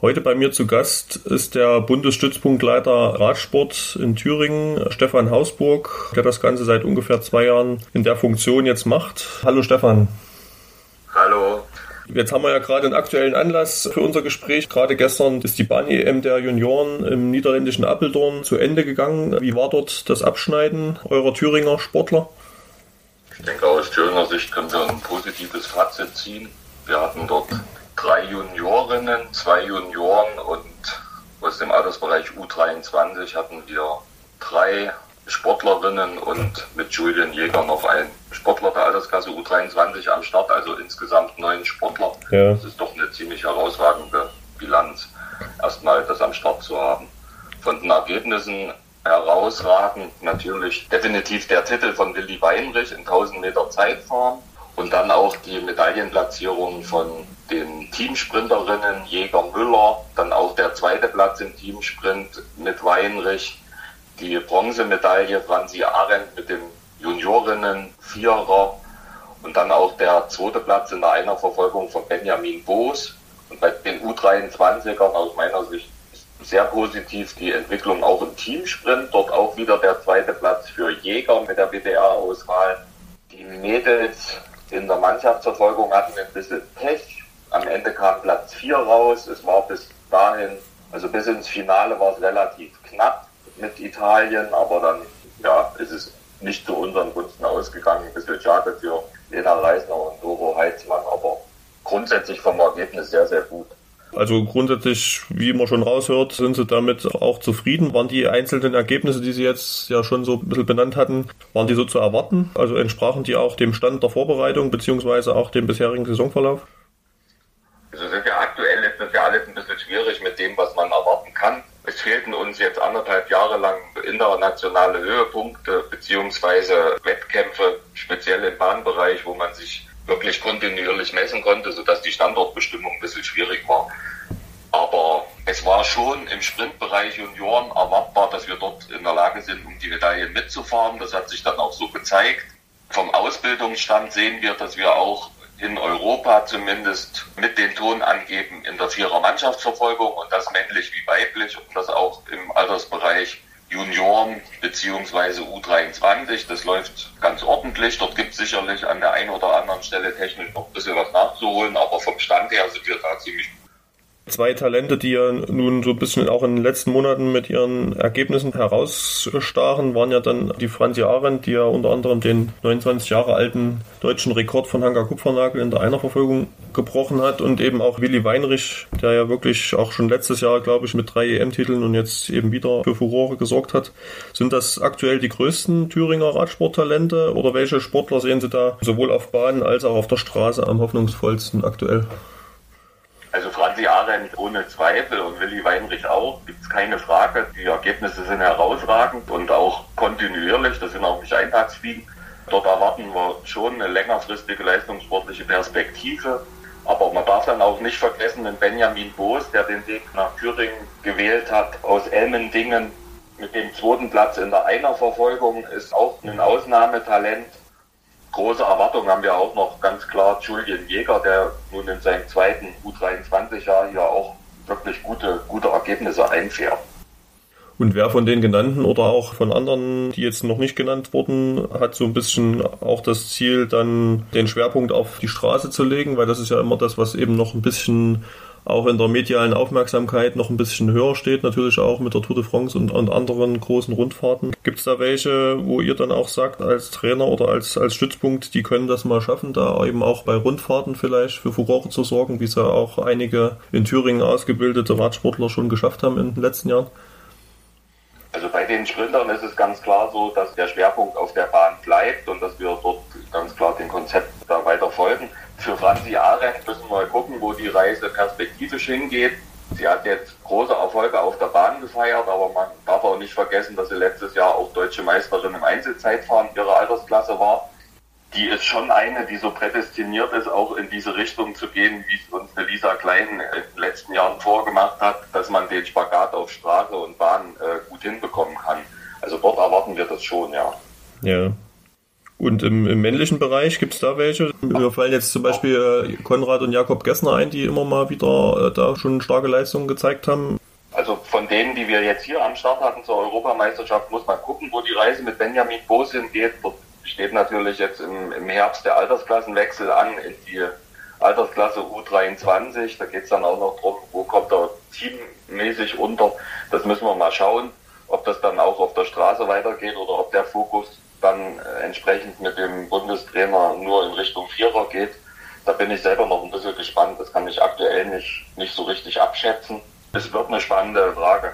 Heute bei mir zu Gast ist der Bundesstützpunktleiter Radsport in Thüringen, Stefan Hausburg, der das Ganze seit ungefähr zwei Jahren in der Funktion jetzt macht. Hallo Stefan. Hallo. Jetzt haben wir ja gerade einen aktuellen Anlass für unser Gespräch. Gerade gestern ist die Bahn-EM der Junioren im niederländischen Apeldoorn zu Ende gegangen. Wie war dort das Abschneiden eurer Thüringer Sportler? Ich denke, aus Thüringer Sicht können wir ein positives Fazit ziehen. Wir hatten dort drei Juniorinnen, zwei Junioren und aus dem Altersbereich U23 hatten wir drei Sportlerinnen und mit Julian Jäger noch ein Sportler der Altersklasse U23 am Start, also insgesamt neun Sportler. Ja. Das ist doch eine ziemlich herausragende Bilanz, erstmal das am Start zu haben. Von den Ergebnissen herausragend natürlich definitiv der Titel von Willi Weinrich in 1000 Meter Zeitfahren und dann auch die Medaillenplatzierung von den Teamsprinterinnen Jäger Müller, dann auch der zweite Platz im Teamsprint mit Weinrich, die Bronzemedaille Franzi Arendt mit dem Juniorinnen Vierer und dann auch der zweite Platz in der Einerverfolgung von Benjamin Boos. Und bei den U23ern aus meiner Sicht sehr positiv die Entwicklung auch im Teamsprint. Dort auch wieder der zweite Platz für Jäger mit der BDR-Auswahl. Die Mädels in der Mannschaftsverfolgung hatten ein bisschen Pech am Ende kam Platz 4 raus. Es war bis dahin, also bis ins Finale war es relativ knapp mit Italien, aber dann ja, ist es nicht zu unseren Gunsten ausgegangen. Ein bisschen schade für Lena Reisner und Doro Heitzmann, aber grundsätzlich vom Ergebnis sehr, sehr gut. Also grundsätzlich, wie man schon raushört, sind Sie damit auch zufrieden. Waren die einzelnen Ergebnisse, die Sie jetzt ja schon so ein bisschen benannt hatten, waren die so zu erwarten? Also entsprachen die auch dem Stand der Vorbereitung beziehungsweise auch dem bisherigen Saisonverlauf? Also sind ja aktuell ist das ja alles ein bisschen schwierig mit dem, was man erwarten kann. Es fehlten uns jetzt anderthalb Jahre lang internationale Höhepunkte beziehungsweise Wettkämpfe, speziell im Bahnbereich, wo man sich wirklich kontinuierlich messen konnte, sodass die Standortbestimmung ein bisschen schwierig war. Aber es war schon im Sprintbereich Junioren erwartbar, dass wir dort in der Lage sind, um die Medaillen mitzufahren. Das hat sich dann auch so gezeigt. Vom Ausbildungsstand sehen wir, dass wir auch in Europa zumindest mit den Ton angeben in der Vierer Mannschaftsverfolgung und das männlich wie weiblich und das auch im Altersbereich Junioren beziehungsweise U23. Das läuft ganz ordentlich. Dort gibt es sicherlich an der einen oder anderen Stelle technisch noch ein bisschen was nachzuholen, aber vom Stand her sind wir da ziemlich gut. Zwei Talente, die ja nun so ein bisschen auch in den letzten Monaten mit ihren Ergebnissen herausstachen, waren ja dann die Franzi Arendt, die ja unter anderem den 29 Jahre alten deutschen Rekord von Hanka Kupfernagel in der Einerverfolgung gebrochen hat und eben auch Willi Weinrich, der ja wirklich auch schon letztes Jahr, glaube ich, mit drei EM-Titeln und jetzt eben wieder für Furore gesorgt hat. Sind das aktuell die größten Thüringer Radsporttalente oder welche Sportler sehen Sie da sowohl auf Bahn als auch auf der Straße am hoffnungsvollsten aktuell? Franzi Arendt ohne Zweifel und Willi Weinrich auch, gibt es keine Frage. Die Ergebnisse sind herausragend und auch kontinuierlich, das sind auch nicht Eintagsfliegen. Dort erwarten wir schon eine längerfristige leistungssportliche Perspektive. Aber man darf dann auch nicht vergessen, den Benjamin Boos, der den Weg nach Thüringen gewählt hat, aus Elmendingen mit dem zweiten Platz in der Einerverfolgung, ist auch ein Ausnahmetalent große Erwartungen haben wir auch noch ganz klar Julian Jäger, der nun in seinem zweiten U23-Jahr hier auch wirklich gute, gute Ergebnisse einfährt. Und wer von den genannten oder auch von anderen, die jetzt noch nicht genannt wurden, hat so ein bisschen auch das Ziel, dann den Schwerpunkt auf die Straße zu legen, weil das ist ja immer das, was eben noch ein bisschen auch in der medialen Aufmerksamkeit noch ein bisschen höher steht, natürlich auch mit der Tour de France und, und anderen großen Rundfahrten. Gibt es da welche, wo ihr dann auch sagt, als Trainer oder als, als Stützpunkt, die können das mal schaffen, da eben auch bei Rundfahrten vielleicht für Furore zu sorgen, wie es ja auch einige in Thüringen ausgebildete Radsportler schon geschafft haben in den letzten Jahren? Also bei den Sprintern ist es ganz klar so, dass der Schwerpunkt auf der Bahn bleibt und dass wir dort ganz klar dem Konzept da weiter folgen. Für Franzi Arendt müssen wir gucken, wo die Reise perspektivisch hingeht. sie hat jetzt große Erfolge auf der Bahn gefeiert, aber man darf auch nicht vergessen, dass sie letztes Jahr auch deutsche Meisterin im Einzelzeitfahren ihrer Altersklasse war. Die ist schon eine, die so prädestiniert ist, auch in diese Richtung zu gehen, wie es uns eine Lisa Klein in den letzten Jahren vorgemacht hat, dass man den Spagat auf Straße und Bahn äh, gut hinbekommen kann. Also dort erwarten wir das schon, ja. Ja, und im, im männlichen Bereich gibt es da welche? Mir fallen jetzt zum Beispiel äh, Konrad und Jakob Gessner ein, die immer mal wieder äh, da schon starke Leistungen gezeigt haben. Also von denen, die wir jetzt hier am Start hatten zur Europameisterschaft, muss man gucken, wo die Reise mit Benjamin Boos hingeht. Dort steht natürlich jetzt im, im Herbst der Altersklassenwechsel an in die Altersklasse U23. Da geht es dann auch noch darum, wo kommt er teammäßig unter. Das müssen wir mal schauen, ob das dann auch auf der Straße weitergeht oder ob der Fokus dann äh, entsprechend mit dem Bundestrainer nur in Richtung Vierer geht. Da bin ich selber noch ein bisschen gespannt. Das kann ich aktuell nicht, nicht so richtig abschätzen. Es wird eine spannende Frage.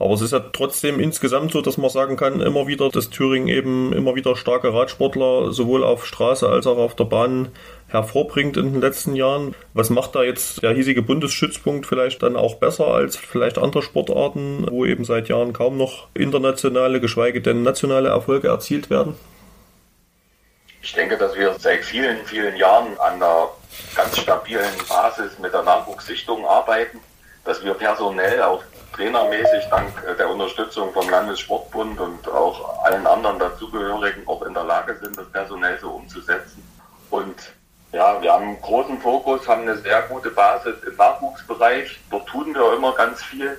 Aber es ist ja trotzdem insgesamt so, dass man sagen kann, immer wieder, dass Thüringen eben immer wieder starke Radsportler sowohl auf Straße als auch auf der Bahn hervorbringt in den letzten Jahren. Was macht da jetzt der hiesige Bundesschützpunkt vielleicht dann auch besser als vielleicht andere Sportarten, wo eben seit Jahren kaum noch internationale, geschweige denn nationale Erfolge erzielt werden? Ich denke, dass wir seit vielen, vielen Jahren an einer ganz stabilen Basis mit der Nachwuchssichtung arbeiten, dass wir personell auch trainermäßig dank der Unterstützung vom Landessportbund und auch allen anderen dazugehörigen auch in der Lage sind, das personell so umzusetzen. Und ja, wir haben einen großen Fokus, haben eine sehr gute Basis im Nachwuchsbereich. Dort tun wir immer ganz viel.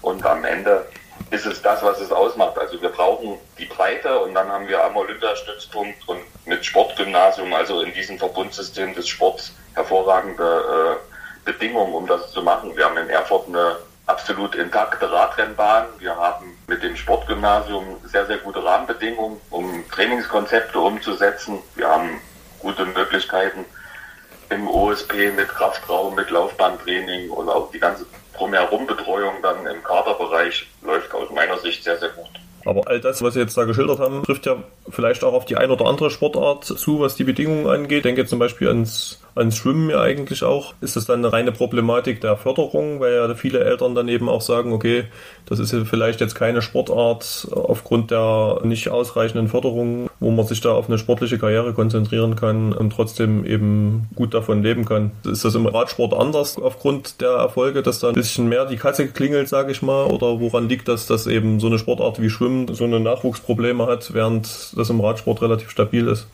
Und am Ende ist es das, was es ausmacht. Also wir brauchen die Breite und dann haben wir am Olympiastützpunkt und mit Sportgymnasium, also in diesem Verbundsystem des Sports, hervorragende äh, Bedingungen, um das zu machen. Wir haben in Erfurt eine absolut intakte Radrennbahn. Wir haben mit dem Sportgymnasium sehr, sehr gute Rahmenbedingungen, um Trainingskonzepte umzusetzen. Wir haben gute Möglichkeiten im OSP mit Kraftraum, mit Laufbahntraining und auch die ganze Drumherum-Betreuung dann im Kaderbereich läuft aus meiner Sicht sehr, sehr gut. Aber all das, was Sie jetzt da geschildert haben, trifft ja vielleicht auch auf die ein oder andere Sportart zu, was die Bedingungen angeht. Ich denke zum Beispiel ans ans Schwimmen ja eigentlich auch. Ist das dann eine reine Problematik der Förderung, weil ja viele Eltern dann eben auch sagen, okay, das ist ja vielleicht jetzt keine Sportart aufgrund der nicht ausreichenden Förderung, wo man sich da auf eine sportliche Karriere konzentrieren kann und trotzdem eben gut davon leben kann. Ist das im Radsport anders aufgrund der Erfolge, dass da ein bisschen mehr die Katze klingelt, sage ich mal, oder woran liegt das, dass eben so eine Sportart wie Schwimmen so eine Nachwuchsprobleme hat, während das im Radsport relativ stabil ist?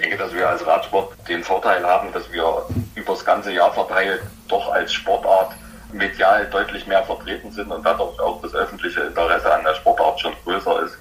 denke, dass wir als Radsport den Vorteil haben, dass wir über das ganze Jahr verteilt doch als Sportart medial deutlich mehr vertreten sind und dadurch auch das öffentliche Interesse an der Sportart schon größer ist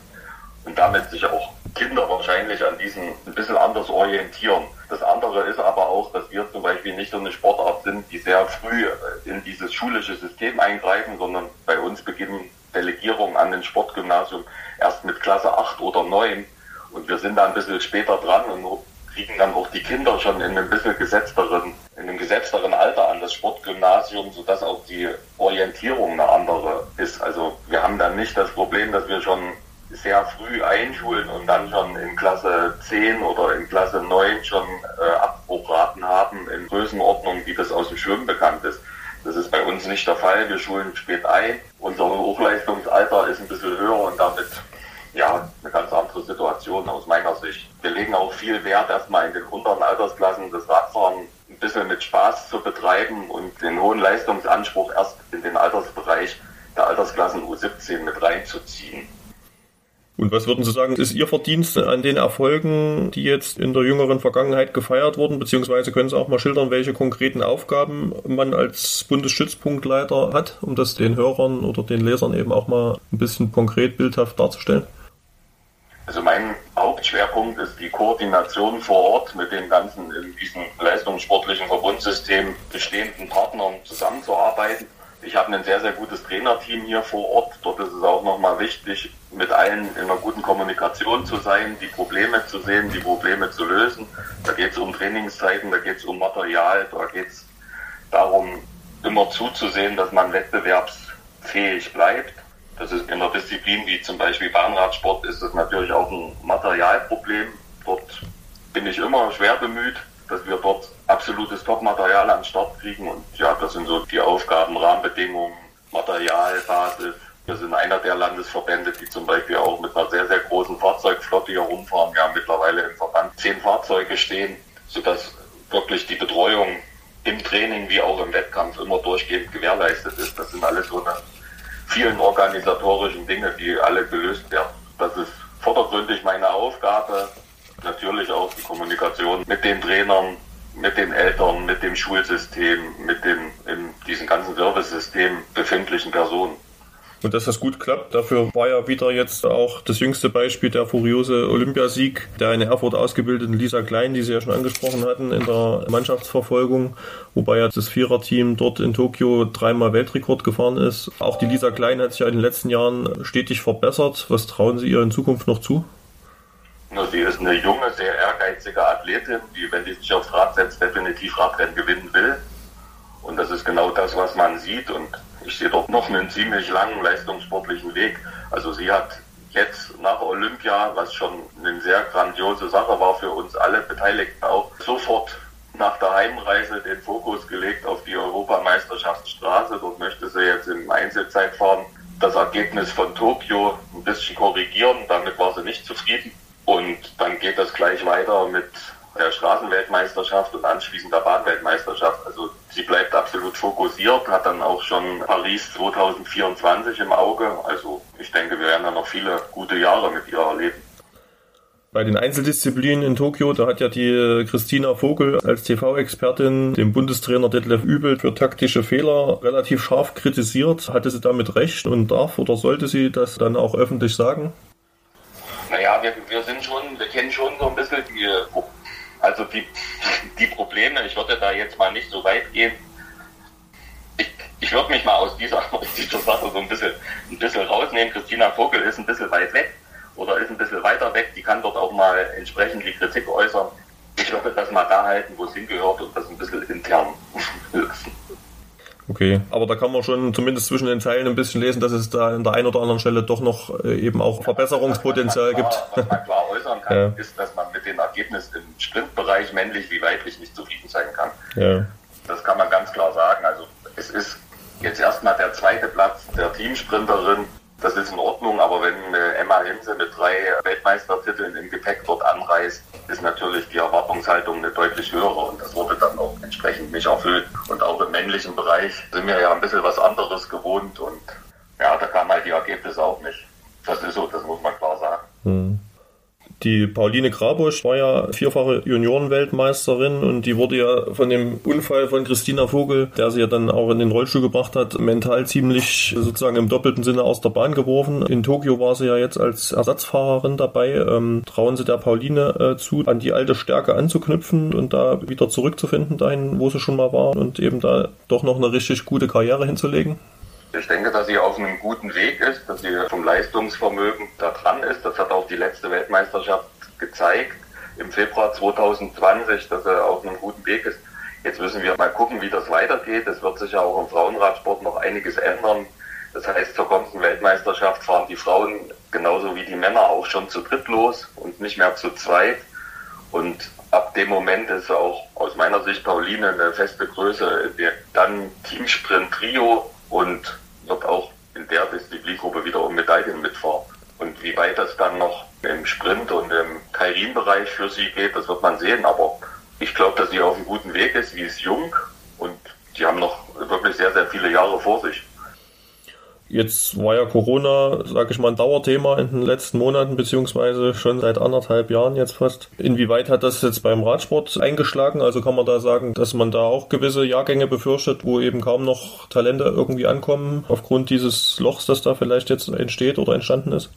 und damit sich auch Kinder wahrscheinlich an diesen ein bisschen anders orientieren. Das andere ist aber auch, dass wir zum Beispiel nicht so eine Sportart sind, die sehr früh in dieses schulische System eingreifen, sondern bei uns beginnen Delegierungen an den Sportgymnasium erst mit Klasse 8 oder 9 und wir sind da ein bisschen später dran und kriegen dann auch die Kinder schon in einem bisschen gesetzteren, in einem gesetzteren Alter an das Sportgymnasium, sodass auch die Orientierung eine andere ist. Also wir haben dann nicht das Problem, dass wir schon sehr früh einschulen und dann schon in Klasse 10 oder in Klasse 9 schon äh, Abbruchraten haben in Größenordnung, wie das aus dem Schwimmen bekannt ist. Das ist bei uns nicht der Fall. Wir schulen spät ein. Unser Hochleistungsalter ist ein bisschen höher und damit ja, eine ganz andere Situation aus meiner Sicht. Wir legen auch viel Wert erstmal in den unteren Altersklassen das Radfahren ein bisschen mit Spaß zu betreiben und den hohen Leistungsanspruch erst in den Altersbereich der Altersklassen U17 mit reinzuziehen. Und was würden Sie sagen, ist Ihr Verdienst an den Erfolgen, die jetzt in der jüngeren Vergangenheit gefeiert wurden? Beziehungsweise können Sie auch mal schildern, welche konkreten Aufgaben man als Bundesschützpunktleiter hat, um das den Hörern oder den Lesern eben auch mal ein bisschen konkret bildhaft darzustellen? Also mein Hauptschwerpunkt ist die Koordination vor Ort mit den ganzen in diesem leistungssportlichen Verbundsystem bestehenden Partnern zusammenzuarbeiten. Ich habe ein sehr, sehr gutes Trainerteam hier vor Ort. Dort ist es auch nochmal wichtig, mit allen in einer guten Kommunikation zu sein, die Probleme zu sehen, die Probleme zu lösen. Da geht es um Trainingszeiten, da geht es um Material, da geht es darum, immer zuzusehen, dass man wettbewerbsfähig bleibt. Das ist in einer Disziplin wie zum Beispiel Bahnradsport ist das natürlich auch ein Materialproblem. Dort bin ich immer schwer bemüht, dass wir dort absolutes Top-Material an den Start kriegen. Und ja, das sind so die Aufgaben, Rahmenbedingungen, Materialbasis. Wir sind einer der Landesverbände, die zum Beispiel auch mit einer sehr, sehr großen Fahrzeugflotte hier rumfahren. Wir haben mittlerweile im Verband zehn Fahrzeuge stehen, sodass wirklich die Betreuung im Training wie auch im Wettkampf immer durchgehend gewährleistet ist. Das sind alles so eine vielen organisatorischen Dinge, die alle gelöst werden. Das ist vordergründig meine Aufgabe. Natürlich auch die Kommunikation mit den Trainern, mit den Eltern, mit dem Schulsystem, mit dem in diesem ganzen Servicesystem befindlichen Personen. Und dass das gut klappt, dafür war ja wieder jetzt auch das jüngste Beispiel der furiose Olympiasieg der in Erfurt ausgebildeten Lisa Klein, die Sie ja schon angesprochen hatten in der Mannschaftsverfolgung, wobei ja das Viererteam dort in Tokio dreimal Weltrekord gefahren ist. Auch die Lisa Klein hat sich ja in den letzten Jahren stetig verbessert. Was trauen Sie ihr in Zukunft noch zu? Sie ist eine junge, sehr ehrgeizige Athletin, die, wenn die sich aufs Rad setzt, definitiv Radrennen gewinnen will. Und das ist genau das, was man sieht. Und ich sehe dort noch einen ziemlich langen leistungssportlichen Weg. Also sie hat jetzt nach Olympia, was schon eine sehr grandiose Sache war für uns alle Beteiligten auch, sofort nach der Heimreise den Fokus gelegt auf die Europameisterschaftsstraße. Dort möchte sie jetzt im Einzelzeitfahren das Ergebnis von Tokio ein bisschen korrigieren. Damit war sie nicht zufrieden. Gleich weiter mit der Straßenweltmeisterschaft und anschließend der Bahnweltmeisterschaft. Also sie bleibt absolut fokussiert, hat dann auch schon Paris 2024 im Auge. Also ich denke, wir werden da noch viele gute Jahre mit ihr erleben. Bei den Einzeldisziplinen in Tokio, da hat ja die Christina Vogel als TV-Expertin den Bundestrainer Detlef Übel für taktische Fehler relativ scharf kritisiert. Hatte sie damit recht und darf oder sollte sie das dann auch öffentlich sagen? Wir, wir sind schon, wir kennen schon so ein bisschen die also die, die Probleme, ich würde da jetzt mal nicht so weit gehen. Ich, ich würde mich mal aus dieser, aus dieser Sache so ein bisschen, ein bisschen rausnehmen. Christina Vogel ist ein bisschen weit weg oder ist ein bisschen weiter weg. Die kann dort auch mal entsprechend die Kritik äußern. Ich würde das mal da halten, wo es hingehört und das ein bisschen intern lösen. Okay, aber da kann man schon zumindest zwischen den Zeilen ein bisschen lesen, dass es da an der einen oder anderen Stelle doch noch äh, eben auch Verbesserungspotenzial was gibt. was man klar äußern kann, ja. ist, dass man mit den Ergebnissen im Sprintbereich männlich wie weiblich nicht zufrieden sein kann. Ja. Das kann man ganz klar sagen. Also es ist jetzt erstmal der zweite Platz der Teamsprinterin das ist in Ordnung, aber wenn Emma Hinse mit drei Weltmeistertiteln im Gepäck dort anreist, ist natürlich die Erwartungshaltung eine deutlich höhere und das wurde dann auch entsprechend nicht erfüllt. Und auch im männlichen Bereich sind wir ja ein bisschen was anderes gewohnt und ja, da kamen halt die Ergebnisse auch nicht. Das ist so, das muss man klar sagen. Hm. Die Pauline Grabusch war ja vierfache Juniorenweltmeisterin und die wurde ja von dem Unfall von Christina Vogel, der sie ja dann auch in den Rollstuhl gebracht hat, mental ziemlich sozusagen im doppelten Sinne aus der Bahn geworfen. In Tokio war sie ja jetzt als Ersatzfahrerin dabei. Ähm, trauen Sie der Pauline äh, zu, an die alte Stärke anzuknüpfen und da wieder zurückzufinden, dahin, wo sie schon mal war und eben da doch noch eine richtig gute Karriere hinzulegen? Ich denke, dass sie auf einem guten Weg ist, dass sie vom Leistungsvermögen da dran ist. Das hat auch die letzte Weltmeisterschaft gezeigt im Februar 2020, dass er auf einem guten Weg ist. Jetzt müssen wir mal gucken, wie das weitergeht. Es wird sich ja auch im Frauenradsport noch einiges ändern. Das heißt, zur kommenden Weltmeisterschaft fahren die Frauen genauso wie die Männer auch schon zu dritt los und nicht mehr zu zweit. Und ab dem Moment ist auch aus meiner Sicht Pauline eine feste Größe. Dann Teamsprint Trio und wird auch in der Disziplingruppe wieder um Medaillen mitfahren. Und wie weit das dann noch im Sprint und im Kairin-Bereich für sie geht, das wird man sehen. Aber ich glaube, dass sie auf einem guten Weg ist. Sie ist jung und sie haben noch wirklich sehr, sehr viele Jahre vor sich. Jetzt war ja Corona, sage ich mal, ein Dauerthema in den letzten Monaten, beziehungsweise schon seit anderthalb Jahren jetzt fast. Inwieweit hat das jetzt beim Radsport eingeschlagen? Also kann man da sagen, dass man da auch gewisse Jahrgänge befürchtet, wo eben kaum noch Talente irgendwie ankommen, aufgrund dieses Lochs, das da vielleicht jetzt entsteht oder entstanden ist?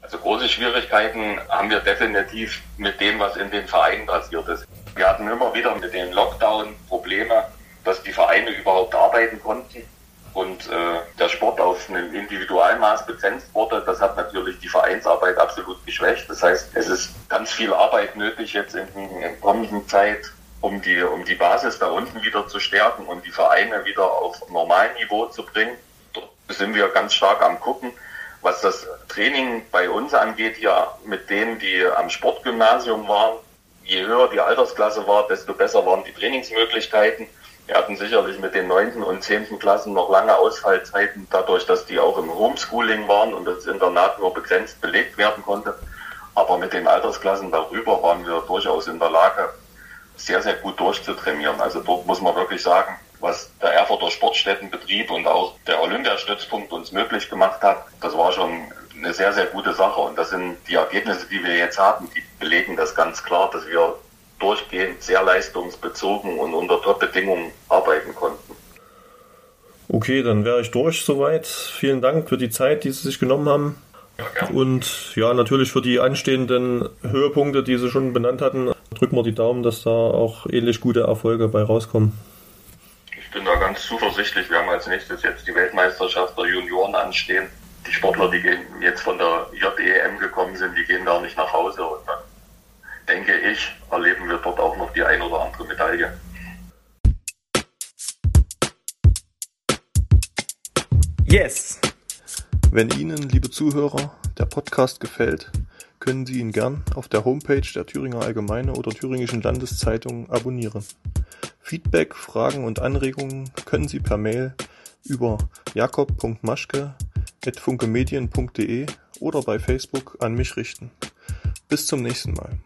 Also große Schwierigkeiten haben wir definitiv mit dem, was in den Vereinen passiert ist. Wir hatten immer wieder mit den Lockdown Probleme, dass die Vereine überhaupt arbeiten konnten und äh, der Sport auf einem Individualmaß begrenzt wurde. Das hat natürlich die Vereinsarbeit absolut geschwächt. Das heißt, es ist ganz viel Arbeit nötig jetzt in der kommenden Zeit, um die, um die Basis da unten wieder zu stärken und die Vereine wieder auf Normalniveau zu bringen. Dort sind wir ganz stark am gucken. Was das Training bei uns angeht, hier mit denen, die am Sportgymnasium waren, je höher die Altersklasse war, desto besser waren die Trainingsmöglichkeiten. Wir hatten sicherlich mit den neunten und zehnten Klassen noch lange Ausfallzeiten, dadurch, dass die auch im Homeschooling waren und das Internat nur begrenzt belegt werden konnte. Aber mit den Altersklassen darüber waren wir durchaus in der Lage, sehr, sehr gut durchzutrainieren. Also dort muss man wirklich sagen, was der Erfurter Sportstättenbetrieb und auch der Olympiastützpunkt uns möglich gemacht hat, das war schon eine sehr, sehr gute Sache. Und das sind die Ergebnisse, die wir jetzt haben, die belegen das ganz klar, dass wir durchgehend sehr leistungsbezogen und unter Top-Bedingungen arbeiten konnten. Okay, dann wäre ich durch soweit. Vielen Dank für die Zeit, die Sie sich genommen haben. Ja, und ja, natürlich für die anstehenden Höhepunkte, die Sie schon benannt hatten, drücken wir die Daumen, dass da auch ähnlich gute Erfolge bei rauskommen. Ich bin da ganz zuversichtlich. Wir haben als nächstes jetzt die Weltmeisterschaft der Junioren anstehen. Die Sportler, die gehen jetzt von der JEM gekommen sind, die gehen gar nicht nach Hause. Und dann denke ich, erleben wir dort auch noch die ein oder andere Medaille. Yes! Wenn Ihnen, liebe Zuhörer, der Podcast gefällt, können Sie ihn gern auf der Homepage der Thüringer Allgemeine oder Thüringischen Landeszeitung abonnieren. Feedback, Fragen und Anregungen können Sie per Mail über jakob.maschke.funkemedien.de oder bei Facebook an mich richten. Bis zum nächsten Mal.